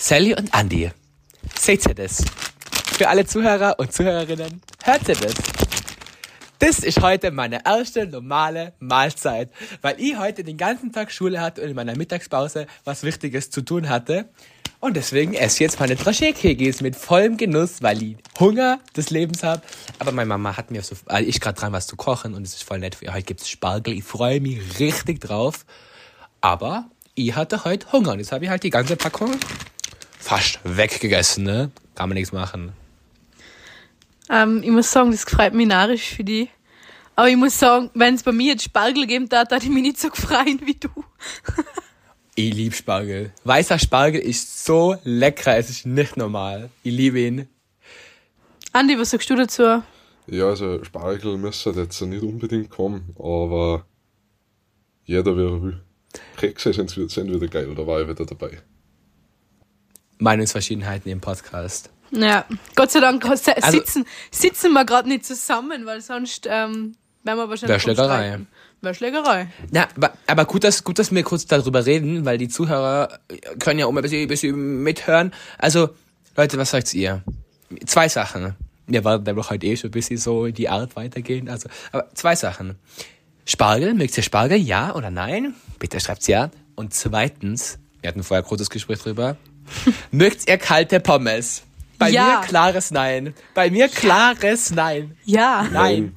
Sally und Andy. Seht ihr das? Für alle Zuhörer und Zuhörerinnen, hört ihr das? Das ist heute meine erste normale Mahlzeit, weil ich heute den ganzen Tag Schule hatte und in meiner Mittagspause was Wichtiges zu tun hatte. Und deswegen esse ich jetzt meine Draché-Kekis mit vollem Genuss, weil ich Hunger des Lebens habe. Aber meine Mama hat mir so, also ich gerade dran was zu kochen und es ist voll nett. Heute gibt's Spargel. Ich freue mich richtig drauf. Aber ich hatte heute Hunger und jetzt habe ich halt die ganze Packung fast weggegessen, ne? Kann man nichts machen. Ähm, ich muss sagen, das gefreut mich narisch für die. Aber ich muss sagen, wenn es bei mir jetzt Spargel geben darf, hätte ich mich nicht so gefreut wie du. ich liebe Spargel. Weißer Spargel ist so lecker, es ist nicht normal. Ich liebe ihn. Andi, was sagst du dazu? Ja, also Spargel müsste jetzt nicht unbedingt kommen, aber jeder wie er will. Kekse sind, sind wieder geil, da war ich wieder dabei. Meinungsverschiedenheiten im Podcast. Ja, Gott sei Dank sitzen, also, sitzen wir gerade nicht zusammen, weil sonst ähm, wären wir wahrscheinlich. Wäre Schlägerei. Wäre Schlägerei. Ja, aber, gut, dass, gut, dass wir kurz darüber reden, weil die Zuhörer können ja auch mal ein bisschen, ein bisschen mithören. Also, Leute, was sagt ihr? Zwei Sachen. Wir werden nämlich heute eh schon ein bisschen so in die Art weitergehen. Also, aber zwei Sachen. Spargel, mögt ihr Spargel? Ja oder nein? Bitte schreibt's ja. Und zweitens, wir hatten vorher ein großes Gespräch drüber. Mögt ihr kalte Pommes? Bei ja. mir klares Nein. Bei mir klares Nein. Ja. Nein.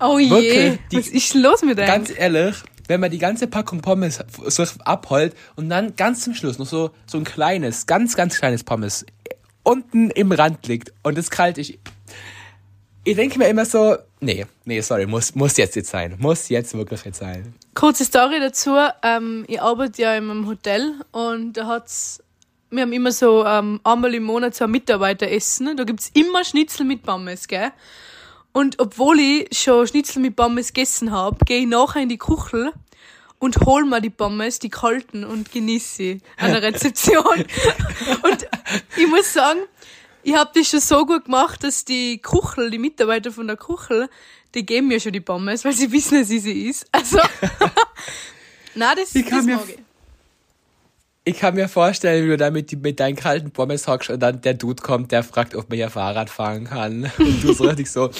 Oh je. Wirklich, die, Was ist los mit dem? Ganz ehrlich, wenn man die ganze Packung Pommes so abholt und dann ganz zum Schluss noch so, so ein kleines, ganz, ganz kleines Pommes unten im Rand liegt und es kalt ist. Ich denke mir immer so, nee, nee, sorry, muss, muss jetzt jetzt sein. Muss jetzt wirklich jetzt sein. Kurze Story dazu. Ähm, ich arbeite ja in einem Hotel und da hat's wir haben immer so ähm, einmal im Monat so ein Mitarbeiteressen. Da gibt's immer Schnitzel mit Pommes, gell? Und obwohl ich schon Schnitzel mit Pommes gegessen habe, gehe ich nachher in die Kuchel und hol mir die Pommes, die kalten, und genieße sie an der Rezeption. und ich muss sagen, ich habe das schon so gut gemacht, dass die Kuchel, die Mitarbeiter von der Kuchel, die geben mir schon die Pommes, weil sie wissen, dass ich sie ist. Also, na, das, ich das mag ich ich kann mir vorstellen, wie du da mit, mit deinen kalten Pommes hockst und dann der Dude kommt, der fragt, ob man ja Fahrrad fahren kann. Und du so richtig so,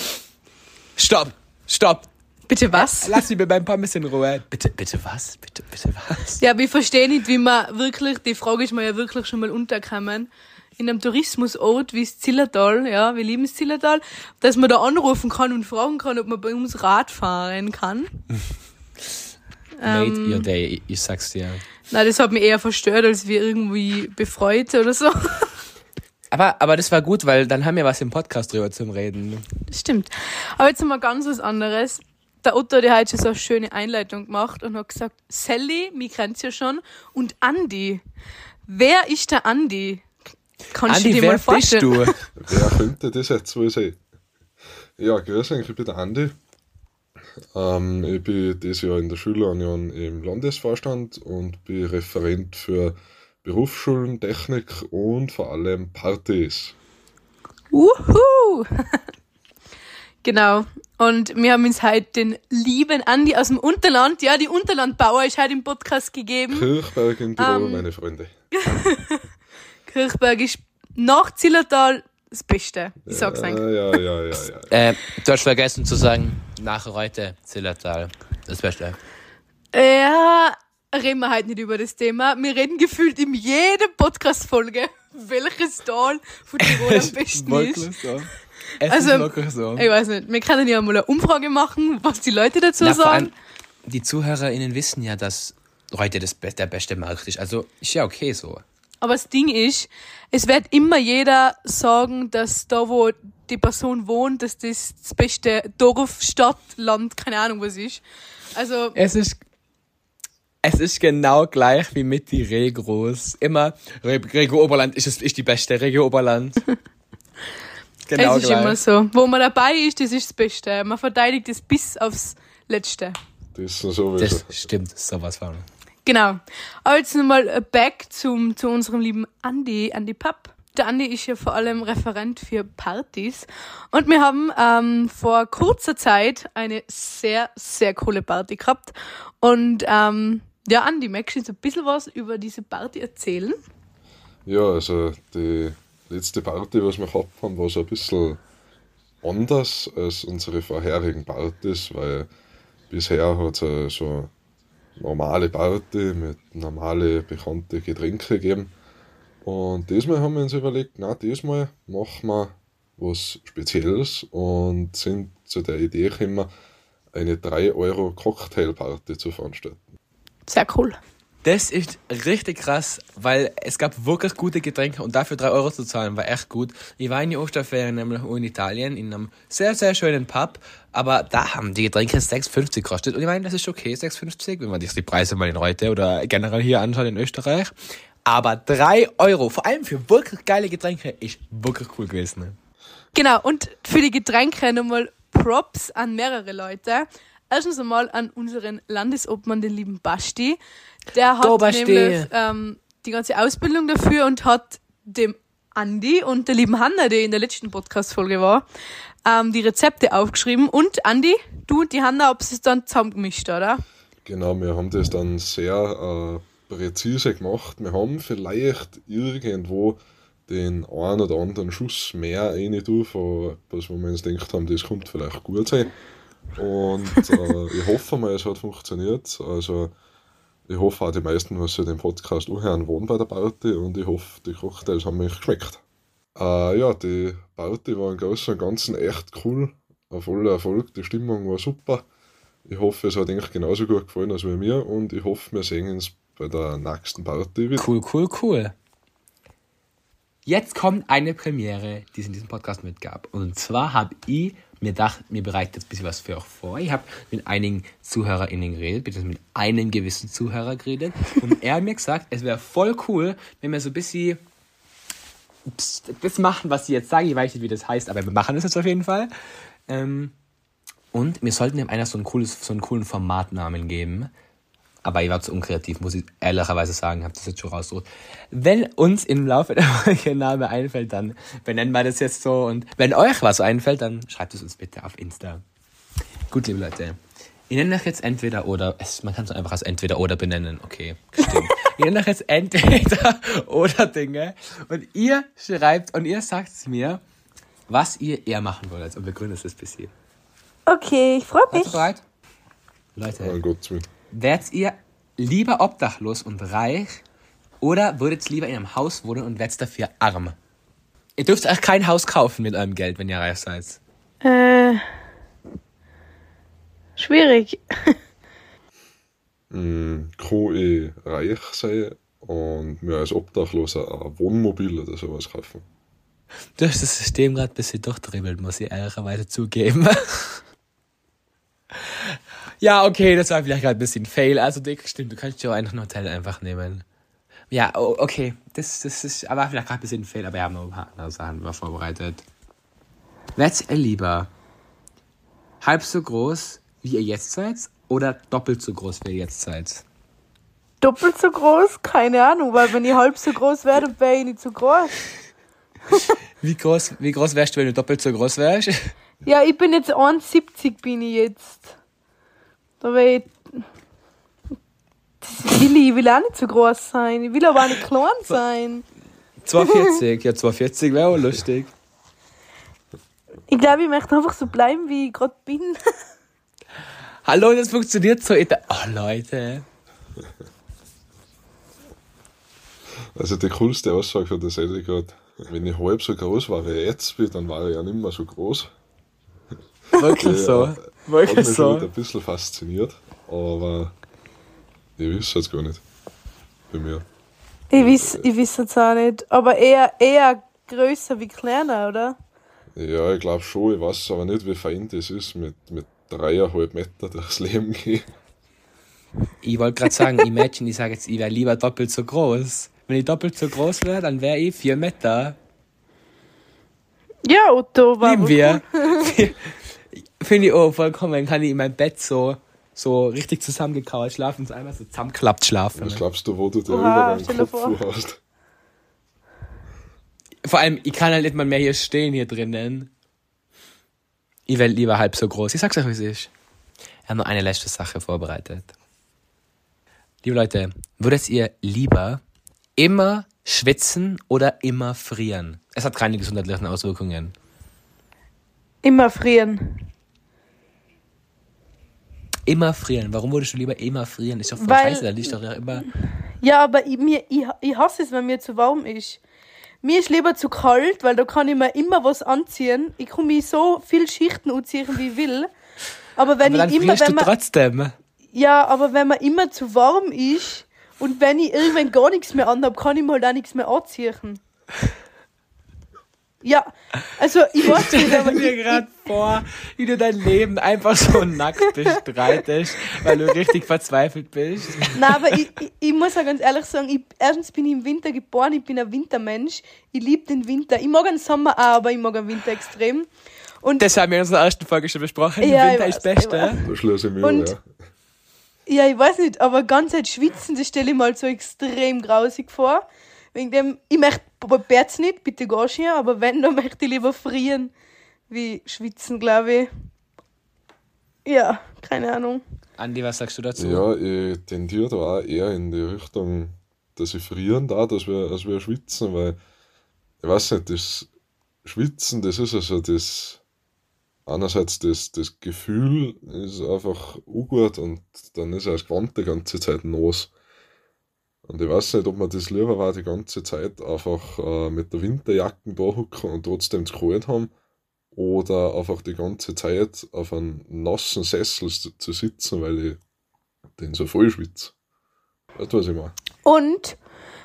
stopp, stopp. Bitte was? Lass mich mit meinem Pommes in Ruhe. Bitte, bitte was? Bitte, bitte was? Ja, aber ich verstehe nicht, wie man wirklich, die Frage ist mir ja wirklich schon mal untergekommen, in einem Tourismusort wie das Zillertal, ja, wir lieben das Zillertal, dass man da anrufen kann und fragen kann, ob man bei uns Rad fahren kann. Made ähm, your day, ich sag's dir. Nein, das hat mich eher verstört, als wir irgendwie befreut oder so. Aber, aber das war gut, weil dann haben wir was im Podcast drüber zum Reden. Das stimmt. Aber jetzt mal ganz was anderes. Der Otto, der hat schon so eine schöne Einleitung gemacht und hat gesagt, Sally, mich kennt's ja schon, und Andi. Wer ist der Andi? Kannst Andi, du dir mal vorstellen? Bist du? wer könnte das jetzt wohl sein? Ja, grüß euch, ich bin der Andi. Ähm, ich bin dieses Jahr in der Schülerunion im Landesvorstand und bin Referent für Berufsschulen, Technik und vor allem Partys. Wuhu! genau. Und wir haben uns heute den lieben Andi aus dem Unterland, ja, die Unterlandbauer ist heute im Podcast gegeben. Kirchberg in Tirol, ähm, meine Freunde. Kirchberg ist nach Zillertal das Beste. Ich sag's ja, eigentlich. Ja, ja, ja, ja. Äh, du hast vergessen zu sagen, nach heute Zillertal. Das Beste. Ja, reden wir halt nicht über das Thema. Wir reden gefühlt in jeder Podcast-Folge, welches Tal von Tirol am besten ist. Es also, ist so. Ich weiß nicht. Wir können ja mal eine Umfrage machen, was die Leute dazu Na, sagen. die ZuhörerInnen wissen ja, dass heute das, der beste Markt ist. Also ist ja okay so. Aber das Ding ist, es wird immer jeder sagen, dass da, wo die Person wohnt, dass das das beste Dorf, Stadt, Land, keine Ahnung was ist. Also. Es ist, es ist genau gleich wie mit die Regos. Immer, Regio Oberland ist, ist die beste Regio Oberland. genau es ist gleich. immer so. Wo man dabei ist, das ist das Beste. Man verteidigt es bis aufs Letzte. Das ist so Das stimmt, sowas von. Genau. Aber jetzt nochmal back zum, zu unserem lieben Andy, Andy Papp. Der Andi ist ja vor allem Referent für Partys. Und wir haben ähm, vor kurzer Zeit eine sehr, sehr coole Party gehabt. Und ähm, ja, Andi, magst du uns ein bisschen was über diese Party erzählen? Ja, also die letzte Party, was wir gehabt haben, war so ein bisschen anders als unsere vorherigen Partys, weil bisher hat es so normale Party mit normale bekannte Getränke gegeben. Und diesmal haben wir uns überlegt, na, diesmal machen wir was Spezielles und sind zu der Idee gekommen, eine 3 Euro Cocktailparty zu veranstalten. Sehr cool. Das ist richtig krass, weil es gab wirklich gute Getränke und dafür 3 Euro zu zahlen war echt gut. Ich war in die Osterferien nämlich in Italien in einem sehr, sehr schönen Pub, aber da haben die Getränke 6,50 gekostet und ich meine, das ist okay, 6,50, wenn man sich die Preise mal in heute oder generell hier anschaut in Österreich. Aber 3 Euro, vor allem für wirklich geile Getränke, ist wirklich cool gewesen. Genau, und für die Getränke nochmal Props an mehrere Leute. Erstens einmal an unseren Landesobmann, den lieben Basti. Der hat Basti. nämlich ähm, die ganze Ausbildung dafür und hat dem Andi und der lieben Hanna, die in der letzten Podcast-Folge war, ähm, die Rezepte aufgeschrieben. Und Andi, du und die Hanna habt es dann zusammengemischt, oder? Genau, wir haben das dann sehr äh, präzise gemacht. Wir haben vielleicht irgendwo den einen oder anderen Schuss mehr rein tun, von was wo wir uns gedacht haben, das kommt vielleicht gut sein. Und äh, ich hoffe mal, es hat funktioniert. Also ich hoffe auch die meisten, was sie den Podcast anhören, waren bei der Party und ich hoffe, die Cocktails haben mich geschmeckt. Äh, ja, die Party war im Großen und Ganzen echt cool. Ein voller Erfolg, die Stimmung war super. Ich hoffe, es hat euch genauso gut gefallen als bei mir und ich hoffe, wir sehen uns bei der nächsten Party wieder. Cool, cool, cool. Jetzt kommt eine Premiere, die es in diesem Podcast mitgab. Und zwar habe ich mir gedacht, mir bereitet jetzt ein bisschen was für euch vor. Ich habe mit einigen ZuhörerInnen geredet, beziehungsweise mit einem gewissen Zuhörer geredet. Und er hat mir gesagt, es wäre voll cool, wenn wir so ein bisschen das machen, was ich jetzt sage. Ich weiß nicht, wie das heißt, aber wir machen das jetzt auf jeden Fall. Ähm, und wir sollten dem einer so, ein cooles, so einen coolen Formatnamen geben. Aber ich war zu unkreativ, muss ich ehrlicherweise sagen, habe das jetzt schon rausgesucht. Wenn uns im Laufe der Folge ein Name einfällt, dann benennen wir das jetzt so. Und wenn euch was einfällt, dann schreibt es uns bitte auf Insta. Gut, liebe Leute. Ich nenne euch jetzt entweder oder, es, man kann es einfach als entweder oder benennen, okay, stimmt. ich nenne euch jetzt entweder oder Dinge und ihr schreibt und ihr sagt mir, was ihr eher machen wollt und begründet es ein bisschen. Okay, ich freue Seid ihr bereit? Leute, Mein Gott. Wärt ihr lieber obdachlos und reich oder würdet ihr lieber in einem Haus wohnen und wärt dafür arm? Ihr dürft euch kein Haus kaufen mit eurem Geld, wenn ihr reich seid. Äh, schwierig. Mm, kann ich reich sein und mir als Obdachloser ein Wohnmobil oder sowas kaufen. Du hast das System gerade ein bisschen durchdribbelt, muss ich ehrlicherweise zugeben. ja, okay, das war vielleicht gerade ein bisschen fail. Also, Dick, stimmt, du kannst dir auch einfach ein Hotel einfach nehmen. Ja, oh, okay, das, das ist aber vielleicht gerade ein bisschen fail, aber wir haben noch ein paar andere Sachen vorbereitet. Wärt ihr lieber halb so groß, wie ihr jetzt seid, oder doppelt so groß, wie ihr jetzt seid? Doppelt so groß? Keine Ahnung, weil wenn ich halb so groß wäre, dann wäre ich nicht so groß. Wie groß, wie groß wärst du, wenn du doppelt so groß wärst? Ja, ich bin jetzt 1,70 bin ich jetzt. Da wär ich. Das will ich, ich will auch nicht so groß sein. Ich will aber auch nicht klein sein. 240, ja, 240 wäre auch lustig. Ich glaube, ich möchte einfach so bleiben, wie ich gerade bin. Hallo, das funktioniert so. in der- Oh, Leute. Also die coolste Aussage von der Seite gerade, wenn ich halb so groß war, wie ich jetzt bin, dann war ich ja nicht mehr so groß. Wirklich so. Hat schon wieder so. ein bisschen fasziniert, aber ich weiß es jetzt gar nicht. Bei mir. Ich weiß ich weiß es auch nicht. Aber eher, eher größer wie kleiner, oder? Ja, ich glaube schon, ich weiß aber nicht, wie fein das ist, mit, mit dreieinhalb Meter durchs Leben gehen. Ich wollte gerade sagen, imagine, ich sage jetzt, ich wäre lieber doppelt so groß. Wenn ich doppelt so groß wäre, dann wäre ich vier Meter. Ja, Otto war Lieben wohl wir. Finde ich auch vollkommen. Kann ich in meinem Bett so, so richtig zusammengekauert schlafen und so einmal so zusammenklappt schlafen. Was glaubst du, wo du Oha, den dir Kopf vor. hast? Vor allem, ich kann halt nicht mal mehr hier stehen, hier drinnen. Ich wäre lieber halb so groß. Ich sag's euch, wie es ist. Ich habe noch eine letzte Sache vorbereitet. Liebe Leute, würdet ihr lieber immer Schwitzen oder immer frieren? Es hat keine gesundheitlichen Auswirkungen. Immer frieren. Immer frieren. Warum würdest du lieber immer frieren? Ist doch voll Weil- scheiße, da liegt doch ja immer. Ja, aber ich, mir, ich, ich hasse es, wenn mir zu warm ist. Mir ist lieber zu kalt, weil da kann ich mir immer was anziehen. Ich kann mich so viel Schichten anziehen, wie ich will. Aber wenn Aber ich immer, wenn man, trotzdem. ja, aber wenn man immer zu warm ist und wenn ich irgendwann gar nichts mehr anhab, kann ich mir halt auch nichts mehr anziehen. Ja, also ich weiß nicht, aber Stell mir ich, gerade vor, wie du dein Leben einfach so nackt bestreitest, weil du richtig verzweifelt bist. Nein, aber ich, ich, ich muss auch ganz ehrlich sagen, ich, erstens bin ich im Winter geboren, ich bin ein Wintermensch. Ich liebe den Winter. Ich mag den Sommer auch, aber ich mag den Winter extrem. Und Das haben wir in unserer ersten Folge schon besprochen. Ja, Winter ich ist weiß, Beste. Da schließe ich mich Und- an, ja. ja, ich weiß nicht, aber ganz Zeit schwitzen, das stelle ich mir halt so extrem grausig vor. Wegen dem, ich möchte Bärts nicht, bitte gar nicht, aber wenn, dann möchte ich lieber frieren, wie schwitzen, glaube ich. Ja, keine Ahnung. Andi, was sagst du dazu? Ja, ich tendiere da auch eher in die Richtung, dass ich frieren da, dass wir, als wir schwitzen, weil ich weiß nicht, das Schwitzen, das ist also das, einerseits das, das Gefühl ist einfach ungut und dann ist er das Gewand die ganze Zeit nass. Und ich weiß nicht, ob man das lieber war, die ganze Zeit einfach äh, mit der Winterjacke da hocken und trotzdem zu kalt haben oder einfach die ganze Zeit auf einem nassen Sessel zu, zu sitzen, weil ich den so voll schwitze. Weißt du, was ich meine? Und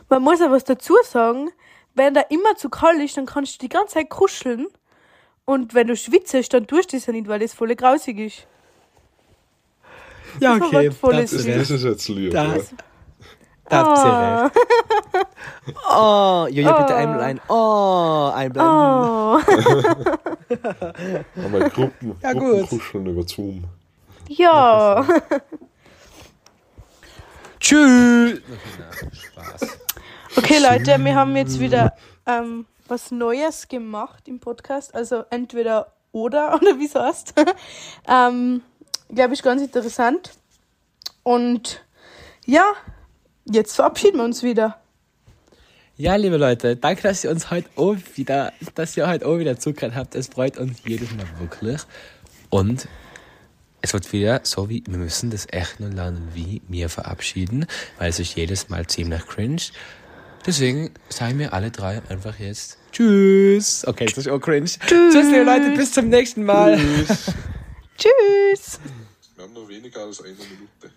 man muss auch was dazu sagen, wenn da immer zu kalt ist, dann kannst du die ganze Zeit kuscheln. Und wenn du schwitzt, dann tust du das ja nicht, weil das voll grausig ist. ja Das da Das, hast du das ist jetzt lieb. Da, ja. Da habt ihr recht. Oh, Jojo, bitte Oh. einmal ein Oh einblenden. Oh. Einmal Gruppen, Ja, gut. Gruppenkuscheln über Zoom. Ja. Tschüss. Okay, Leute, wir haben jetzt wieder ähm, was Neues gemacht im Podcast. Also entweder oder, oder wie es heißt. ähm, Glaube ich, ganz interessant. Und ja, jetzt verabschieden wir uns wieder. Ja, liebe Leute, danke, dass ihr uns heute auch wieder, dass ihr heute auch wieder zugehört habt. Es freut uns jedes Mal wirklich. Und es wird wieder so wie, wir müssen das echt nur lernen, wie wir verabschieden, weil es ist jedes Mal ziemlich cringe. Deswegen sagen wir alle drei einfach jetzt Tschüss. Okay, das ist auch cringe. Tschüss, Tschüss liebe Leute, bis zum nächsten Mal. Tschüss! Wir haben noch weniger als eine Minute.